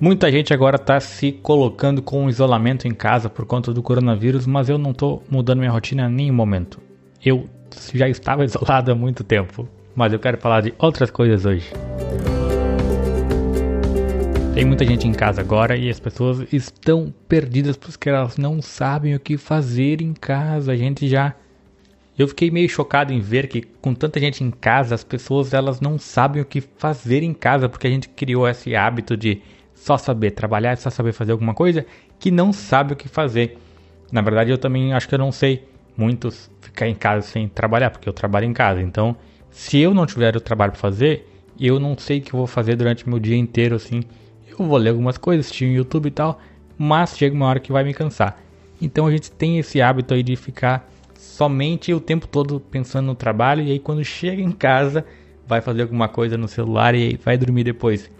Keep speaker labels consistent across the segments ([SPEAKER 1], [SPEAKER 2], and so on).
[SPEAKER 1] Muita gente agora está se colocando com isolamento em casa por conta do coronavírus, mas eu não estou mudando minha rotina em nenhum momento. Eu já estava isolado há muito tempo, mas eu quero falar de outras coisas hoje. Tem muita gente em casa agora e as pessoas estão perdidas porque elas não sabem o que fazer em casa. A gente já eu fiquei meio chocado em ver que com tanta gente em casa, as pessoas elas não sabem o que fazer em casa, porque a gente criou esse hábito de só saber trabalhar, só saber fazer alguma coisa, que não sabe o que fazer. Na verdade, eu também acho que eu não sei muitos ficar em casa sem trabalhar, porque eu trabalho em casa. Então, se eu não tiver o trabalho para fazer, eu não sei o que eu vou fazer durante meu dia inteiro assim. Eu vou ler algumas coisas, assistir no YouTube e tal, mas chega uma hora que vai me cansar. Então a gente tem esse hábito aí de ficar somente o tempo todo pensando no trabalho e aí quando chega em casa vai fazer alguma coisa no celular e vai dormir depois.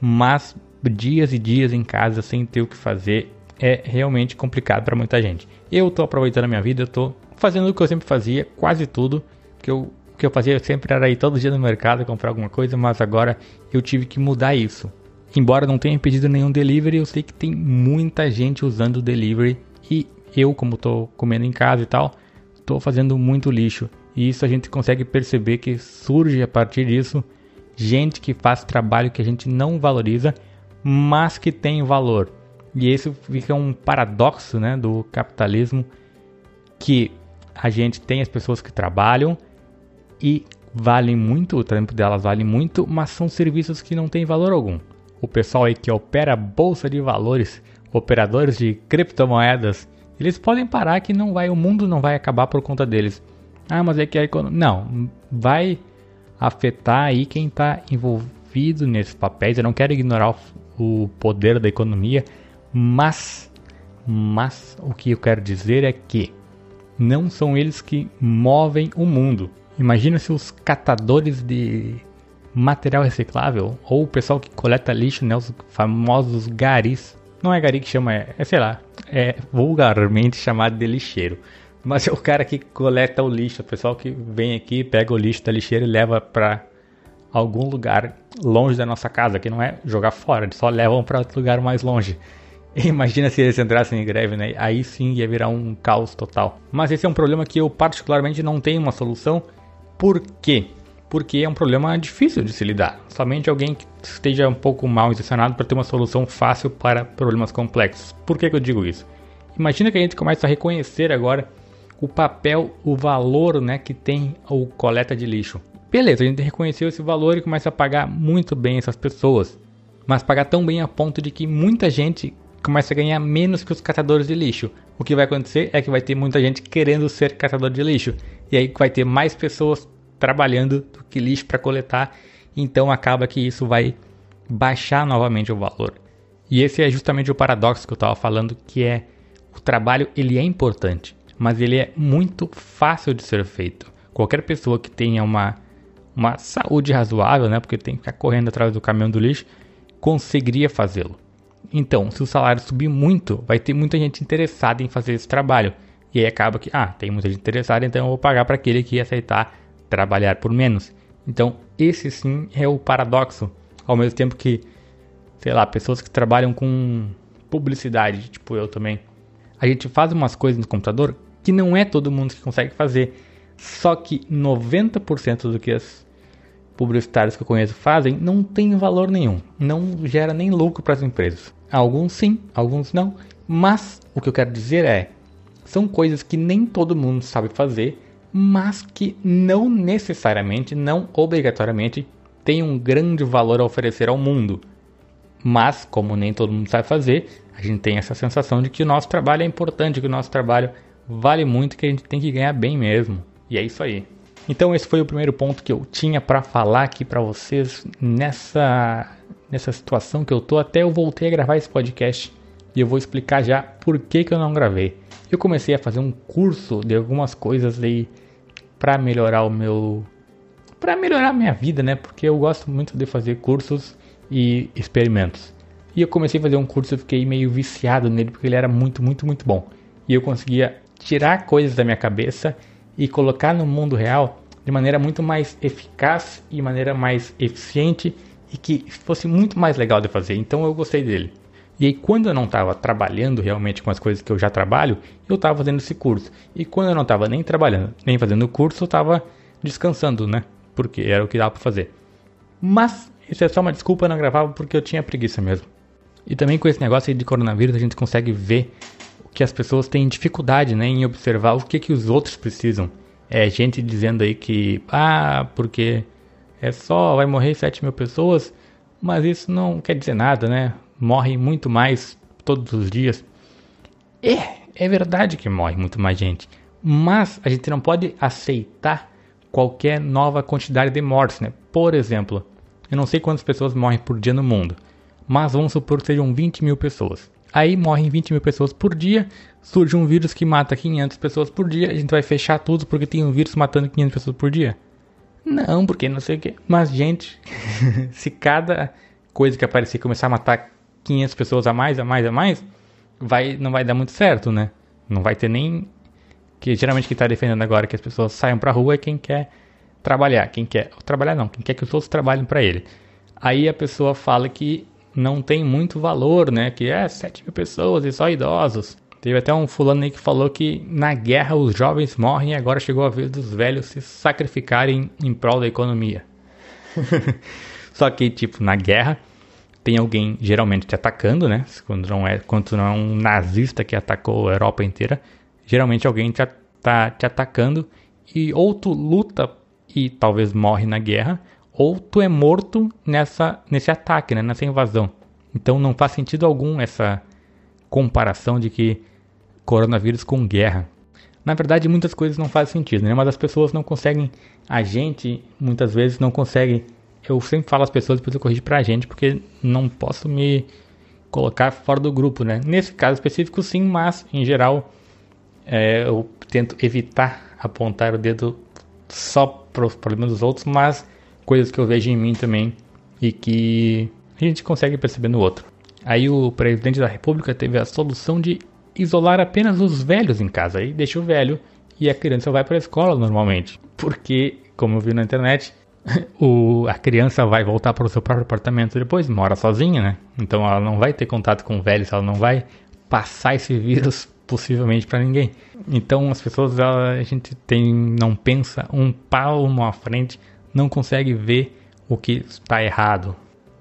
[SPEAKER 1] Mas dias e dias em casa sem ter o que fazer é realmente complicado para muita gente. Eu tô aproveitando a minha vida, eu tô fazendo o que eu sempre fazia, quase tudo que eu que eu fazia sempre era ir todo dia no mercado comprar alguma coisa, mas agora eu tive que mudar isso. Embora não tenha pedido nenhum delivery, eu sei que tem muita gente usando o delivery e eu, como estou comendo em casa e tal, estou fazendo muito lixo. E isso a gente consegue perceber que surge a partir disso gente que faz trabalho que a gente não valoriza, mas que tem valor. E isso fica um paradoxo né, do capitalismo que a gente tem as pessoas que trabalham e valem muito, o tempo delas vale muito, mas são serviços que não têm valor algum. O pessoal aí que opera bolsa de valores, operadores de criptomoedas, eles podem parar que não vai, o mundo não vai acabar por conta deles. Ah, mas é que a economia. Não, vai afetar aí quem está envolvido nesses papéis. Eu não quero ignorar o, poder da economia, mas, mas o que eu quero dizer é que não são eles que movem o mundo. Imagina se os catadores de material reciclável ou o pessoal que coleta lixo, né, os famosos garis, não é gari que chama, é, é sei lá, é vulgarmente chamado de lixeiro. Mas é o cara que coleta o lixo, o pessoal que vem aqui, pega o lixo da lixeira e leva para algum lugar longe da nossa casa, que não é jogar fora, eles só levam para outro lugar mais longe. Imagina se eles entrassem em greve, né? Aí sim ia virar um caos total. Mas esse é um problema que eu particularmente não tenho uma solução. Por quê? porque é um problema difícil de se lidar. Somente alguém que esteja um pouco mal intencionado para ter uma solução fácil para problemas complexos. Por que, que eu digo isso? Imagina que a gente começa a reconhecer agora o papel, o valor né, que tem o coleta de lixo. Beleza, a gente reconheceu esse valor e começa a pagar muito bem essas pessoas. Mas pagar tão bem a ponto de que muita gente começa a ganhar menos que os catadores de lixo. O que vai acontecer é que vai ter muita gente querendo ser catador de lixo. E aí vai ter mais pessoas trabalhando do que lixo para coletar, então acaba que isso vai baixar novamente o valor. E esse é justamente o paradoxo que eu estava falando, que é o trabalho ele é importante, mas ele é muito fácil de ser feito. Qualquer pessoa que tenha uma, uma saúde razoável, né, porque tem que ficar correndo atrás do caminhão do lixo, conseguiria fazê-lo. Então, se o salário subir muito, vai ter muita gente interessada em fazer esse trabalho. E aí acaba que, ah, tem muita gente interessada, então eu vou pagar para aquele que aceitar trabalhar por menos. Então, esse sim é o paradoxo. Ao mesmo tempo que, sei lá, pessoas que trabalham com publicidade, tipo eu também, a gente faz umas coisas no computador que não é todo mundo que consegue fazer. Só que 90% do que as publicitários que eu conheço fazem não tem valor nenhum, não gera nem lucro para as empresas. Alguns sim, alguns não, mas o que eu quero dizer é, são coisas que nem todo mundo sabe fazer mas que não necessariamente, não obrigatoriamente, tem um grande valor a oferecer ao mundo. Mas, como nem todo mundo sabe fazer, a gente tem essa sensação de que o nosso trabalho é importante, que o nosso trabalho vale muito, que a gente tem que ganhar bem mesmo. E é isso aí. Então esse foi o primeiro ponto que eu tinha para falar aqui para vocês nessa nessa situação que eu tô. Até eu voltei a gravar esse podcast e eu vou explicar já por que, que eu não gravei. Eu comecei a fazer um curso de algumas coisas aí para melhorar o meu para melhorar a minha vida, né? Porque eu gosto muito de fazer cursos e experimentos. E eu comecei a fazer um curso, eu fiquei meio viciado nele porque ele era muito, muito, muito bom. E eu conseguia tirar coisas da minha cabeça e colocar no mundo real de maneira muito mais eficaz e maneira mais eficiente e que fosse muito mais legal de fazer. Então eu gostei dele. E aí, quando eu não estava trabalhando realmente com as coisas que eu já trabalho, eu estava fazendo esse curso. E quando eu não estava nem trabalhando, nem fazendo o curso, eu estava descansando, né? Porque era o que dava para fazer. Mas isso é só uma desculpa, eu não gravava porque eu tinha preguiça mesmo. E também com esse negócio de coronavírus, a gente consegue ver que as pessoas têm dificuldade né, em observar o que, que os outros precisam. É gente dizendo aí que, ah, porque é só, vai morrer 7 mil pessoas, mas isso não quer dizer nada, né? Morre muito mais todos os dias. É, é verdade que morre muito mais gente, mas a gente não pode aceitar qualquer nova quantidade de mortes, né? Por exemplo, eu não sei quantas pessoas morrem por dia no mundo, mas vamos supor que sejam 20 mil pessoas. Aí morrem 20 mil pessoas por dia, surge um vírus que mata 500 pessoas por dia, a gente vai fechar tudo porque tem um vírus matando 500 pessoas por dia? Não, porque não sei o que. Mas, gente, se cada coisa que aparecer começar a matar 500 pessoas a mais, a mais, a mais, vai, não vai dar muito certo, né? Não vai ter nem. Que geralmente quem está defendendo agora que as pessoas saiam pra rua é quem quer trabalhar. Quem quer. Trabalhar não, quem quer que os outros trabalhem para ele. Aí a pessoa fala que não tem muito valor, né? Que é 7 mil pessoas e só idosos. Teve até um fulano aí que falou que na guerra os jovens morrem e agora chegou a vez dos velhos se sacrificarem em prol da economia. Só que, tipo, na guerra tem alguém geralmente te atacando, né? Quando não é, quando não é um nazista que atacou a Europa inteira, geralmente alguém te, tá te atacando e ou tu luta e talvez morre na guerra, ou tu é morto nessa, nesse ataque, né, nessa invasão. Então não faz sentido algum essa comparação de que coronavírus com guerra. Na verdade, muitas coisas não fazem sentido, né? Mas as pessoas não conseguem, a gente muitas vezes não consegue. Eu sempre falo às pessoas depois eu corrijo pra gente porque não posso me colocar fora do grupo, né? Nesse caso específico, sim, mas em geral é, eu tento evitar apontar o dedo só para os problemas dos outros, mas coisas que eu vejo em mim também e que a gente consegue perceber no outro. Aí o presidente da república teve a solução de isolar apenas os velhos em casa. Aí deixa o velho e a criança vai para a escola normalmente. Porque, como eu vi na internet, o, a criança vai voltar para o seu próprio apartamento depois, mora sozinha, né? Então ela não vai ter contato com velhos, ela não vai passar esse vírus possivelmente para ninguém. Então as pessoas, ela, a gente tem, não pensa um palmo à frente não consegue ver o que está errado.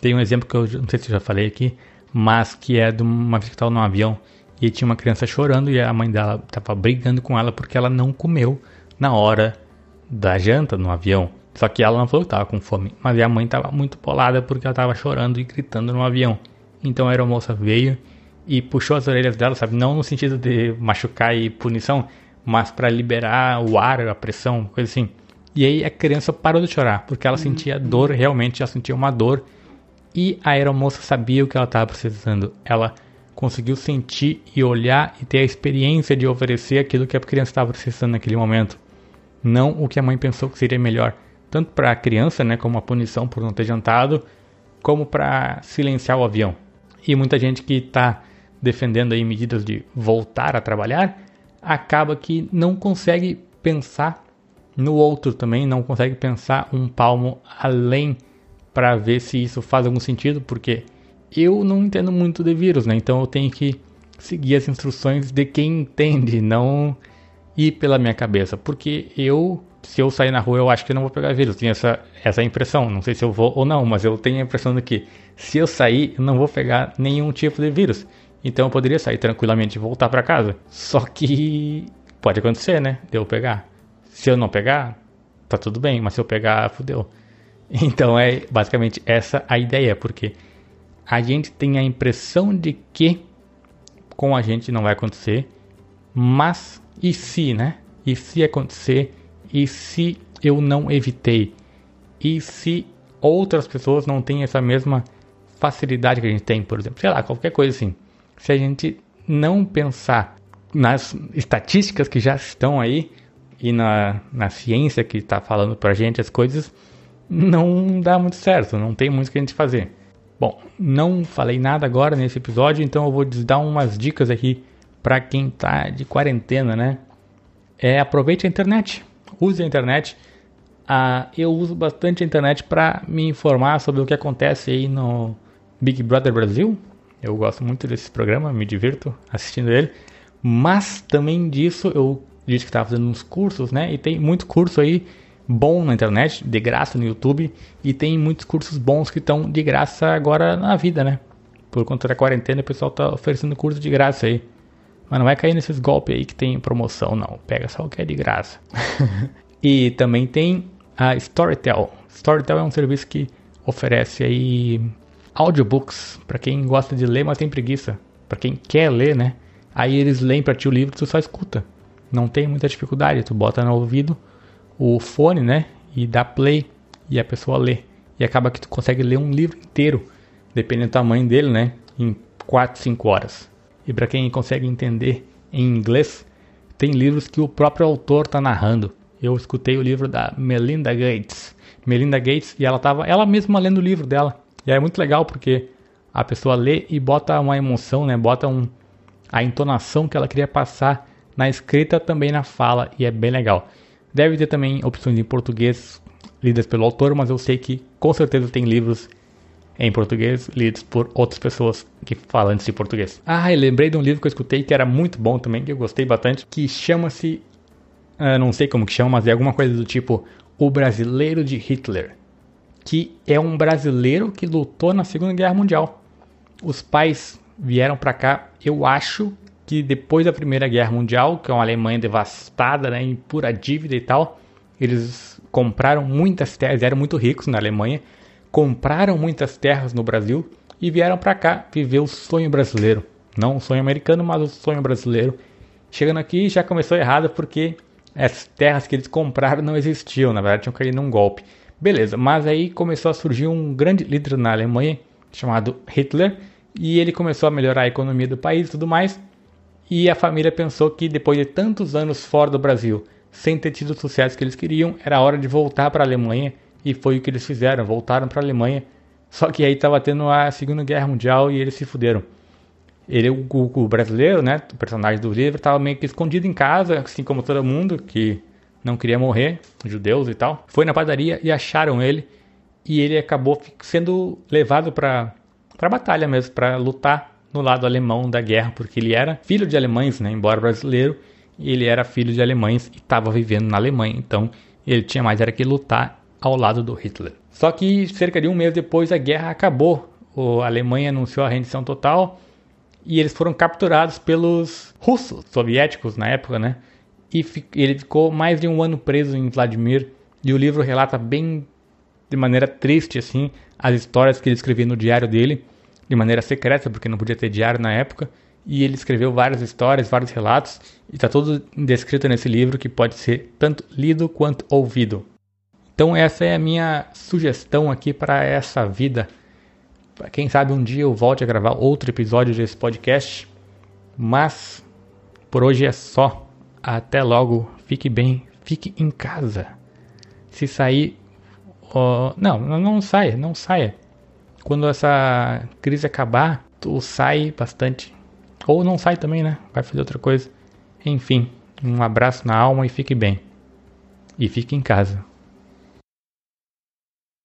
[SPEAKER 1] Tem um exemplo que eu não sei se eu já falei aqui, mas que é de uma vez que estava num avião e tinha uma criança chorando e a mãe dela estava brigando com ela porque ela não comeu na hora da janta no avião. Só que ela não falou que estava com fome, mas a mãe estava muito polada porque ela estava chorando e gritando no avião. Então a aeromoça veio e puxou as orelhas dela, sabe? Não no sentido de machucar e punição, mas para liberar o ar, a pressão, coisa assim. E aí a criança parou de chorar, porque ela uhum. sentia dor, realmente ela sentia uma dor. E a aeromoça sabia o que ela estava precisando. Ela conseguiu sentir e olhar e ter a experiência de oferecer aquilo que a criança estava precisando naquele momento. Não o que a mãe pensou que seria melhor, tanto para a criança, né, como uma punição por não ter jantado, como para silenciar o avião. E muita gente que está defendendo aí medidas de voltar a trabalhar, acaba que não consegue pensar no outro também não consegue pensar um palmo além para ver se isso faz algum sentido, porque eu não entendo muito de vírus, né? Então eu tenho que seguir as instruções de quem entende, não ir pela minha cabeça, porque eu se eu sair na rua, eu acho que não vou pegar vírus. Tenho essa, essa impressão. Não sei se eu vou ou não, mas eu tenho a impressão de que se eu sair, eu não vou pegar nenhum tipo de vírus. Então eu poderia sair tranquilamente e voltar para casa. Só que pode acontecer, né? De eu pegar. Se eu não pegar, tá tudo bem, mas se eu pegar, fudeu. Então é basicamente essa a ideia, porque a gente tem a impressão de que com a gente não vai acontecer, mas e se, né? E se acontecer? E se eu não evitei? E se outras pessoas não têm essa mesma facilidade que a gente tem, por exemplo? Sei lá, qualquer coisa assim. Se a gente não pensar nas estatísticas que já estão aí, e na, na ciência que está falando para a gente as coisas, não dá muito certo, não tem muito o que a gente fazer. Bom, não falei nada agora nesse episódio, então eu vou dar umas dicas aqui para quem está de quarentena, né? É aproveite a internet, use a internet. Ah, eu uso bastante a internet para me informar sobre o que acontece aí no Big Brother Brasil. Eu gosto muito desse programa, me divirto assistindo ele. Mas também disso eu disse que estava fazendo uns cursos, né? E tem muito curso aí bom na internet, de graça no YouTube, e tem muitos cursos bons que estão de graça agora na vida, né? Por conta da quarentena, o pessoal tá oferecendo curso de graça aí. Mas não vai cair nesses golpes aí que tem promoção, não. Pega só o que é de graça. e também tem a Storytel. Storytel é um serviço que oferece aí audiobooks para quem gosta de ler, mas tem preguiça. Para quem quer ler, né? Aí eles leem para ti o livro, tu só escuta. Não tem muita dificuldade, tu bota no ouvido o fone, né? E dá play e a pessoa lê. E acaba que tu consegue ler um livro inteiro, dependendo do tamanho dele, né? Em 4, 5 horas. E para quem consegue entender em inglês, tem livros que o próprio autor está narrando. Eu escutei o livro da Melinda Gates. Melinda Gates e ela estava ela mesma lendo o livro dela. E é muito legal porque a pessoa lê e bota uma emoção, né? Bota um, a entonação que ela queria passar na escrita também na fala e é bem legal. Deve ter também opções em português lidas pelo autor, mas eu sei que com certeza tem livros em português lidos por outras pessoas que falam esse português. Ah, e lembrei de um livro que eu escutei que era muito bom também, que eu gostei bastante, que chama-se, uh, não sei como que chama, mas é alguma coisa do tipo O Brasileiro de Hitler, que é um brasileiro que lutou na Segunda Guerra Mundial. Os pais vieram para cá, eu acho que depois da Primeira Guerra Mundial, que é uma Alemanha devastada, né, em pura dívida e tal, eles compraram muitas terras, eram muito ricos na Alemanha, compraram muitas terras no Brasil e vieram para cá viver o sonho brasileiro. Não o sonho americano, mas o sonho brasileiro. Chegando aqui já começou errado porque as terras que eles compraram não existiam, na verdade tinham caído num golpe. Beleza, mas aí começou a surgir um grande líder na Alemanha chamado Hitler e ele começou a melhorar a economia do país e tudo mais. E a família pensou que depois de tantos anos fora do Brasil, sem ter tido o sucesso que eles queriam, era hora de voltar para a Alemanha e foi o que eles fizeram, voltaram para a Alemanha. Só que aí estava tendo a Segunda Guerra Mundial e eles se fuderam. Ele, o, o brasileiro, né, o personagem do livro, estava meio que escondido em casa, assim como todo mundo que não queria morrer, judeus e tal. Foi na padaria e acharam ele e ele acabou sendo levado para para batalha mesmo, para lutar no lado alemão da guerra, porque ele era filho de alemães, né? embora brasileiro, ele era filho de alemães e estava vivendo na Alemanha, então ele tinha mais era que lutar ao lado do Hitler. Só que cerca de um mês depois a guerra acabou, a Alemanha anunciou a rendição total e eles foram capturados pelos russos, soviéticos na época, né? E ele ficou mais de um ano preso em Vladimir e o livro relata bem de maneira triste assim as histórias que ele escrevia no diário dele de maneira secreta, porque não podia ter diário na época, e ele escreveu várias histórias, vários relatos, e está tudo descrito nesse livro que pode ser tanto lido quanto ouvido. Então essa é a minha sugestão aqui para essa vida. Quem sabe um dia eu volte a gravar outro episódio desse podcast, mas por hoje é só. Até logo, fique bem, fique em casa. Se sair, não, não saia, não saia quando essa crise acabar, tu sai bastante. Ou não sai também, né? Vai fazer outra coisa. Enfim, um abraço na alma e fique bem. E fique em casa.